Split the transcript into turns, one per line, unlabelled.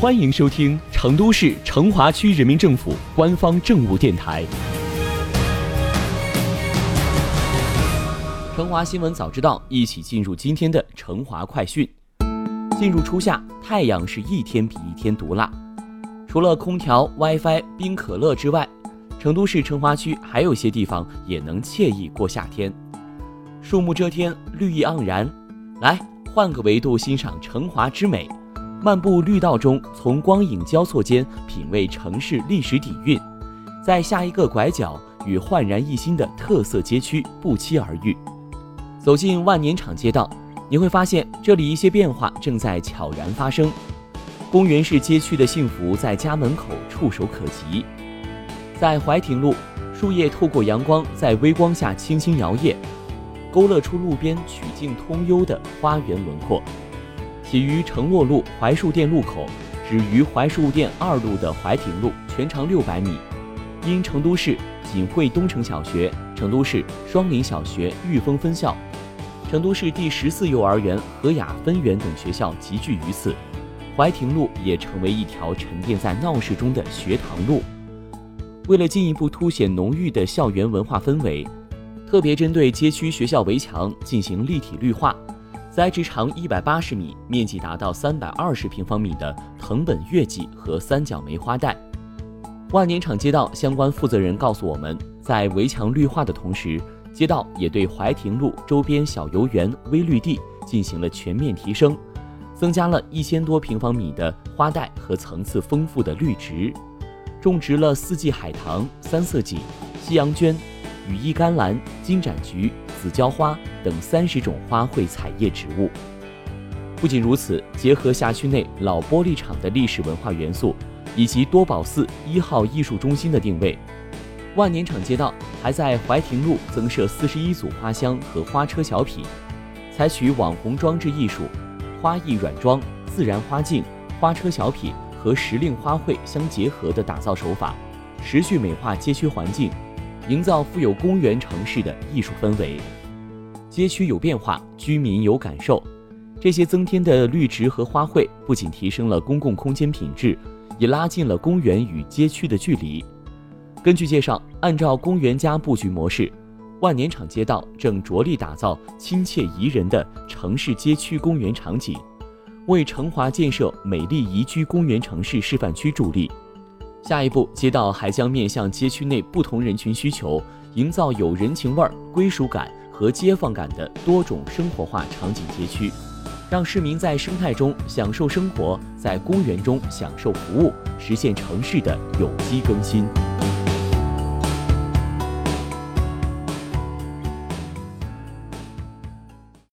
欢迎收听成都市成华区人民政府官方政务电台《成华新闻早知道》，一起进入今天的成华快讯。进入初夏，太阳是一天比一天毒辣。除了空调、WiFi、冰可乐之外，成都市成华区还有些地方也能惬意过夏天。树木遮天，绿意盎然。来，换个维度欣赏成华之美。漫步绿道中，从光影交错间品味城市历史底蕴，在下一个拐角与焕然一新的特色街区不期而遇。走进万年场街道，你会发现这里一些变化正在悄然发生。公园式街区的幸福在家门口触手可及。在怀亭路，树叶透过阳光在微光下轻轻摇曳，勾勒出路边曲径通幽的花园轮廓。起于承诺路槐树店路口，止于槐树店二路的槐亭路，全长六百米。因成都市锦汇东城小学、成都市双林小学玉峰分校、成都市第十四幼儿园和雅分园等学校集聚于此，槐亭路也成为一条沉淀在闹市中的学堂路。为了进一步凸显浓郁的校园文化氛围，特别针对街区学校围墙进行立体绿化。栽植长一百八十米、面积达到三百二十平方米的藤本月季和三角梅花带。万年场街道相关负责人告诉我们，在围墙绿化的同时，街道也对怀亭路周边小游园、微绿地进行了全面提升，增加了一千多平方米的花带和层次丰富的绿植，种植了四季海棠、三色堇、西洋鹃、羽衣甘蓝、金盏菊。紫娇花等三十种花卉彩叶植物。不仅如此，结合辖区内老玻璃厂的历史文化元素，以及多宝寺一号艺术中心的定位，万年场街道还在怀亭路增设四十一组花箱和花车小品，采取网红装置艺术、花艺软装、自然花镜、花车小品和时令花卉相结合的打造手法，持续美化街区环境。营造富有公园城市的艺术氛围，街区有变化，居民有感受。这些增添的绿植和花卉，不仅提升了公共空间品质，也拉近了公园与街区的距离。根据介绍，按照公园加布局模式，万年场街道正着力打造亲切宜人的城市街区公园场景，为成华建设美丽宜居公园城市示范区助力。下一步，街道还将面向街区内不同人群需求，营造有人情味儿、归属感和街坊感的多种生活化场景街区，让市民在生态中享受生活，在公园中享受服务，实现城市的有机更新。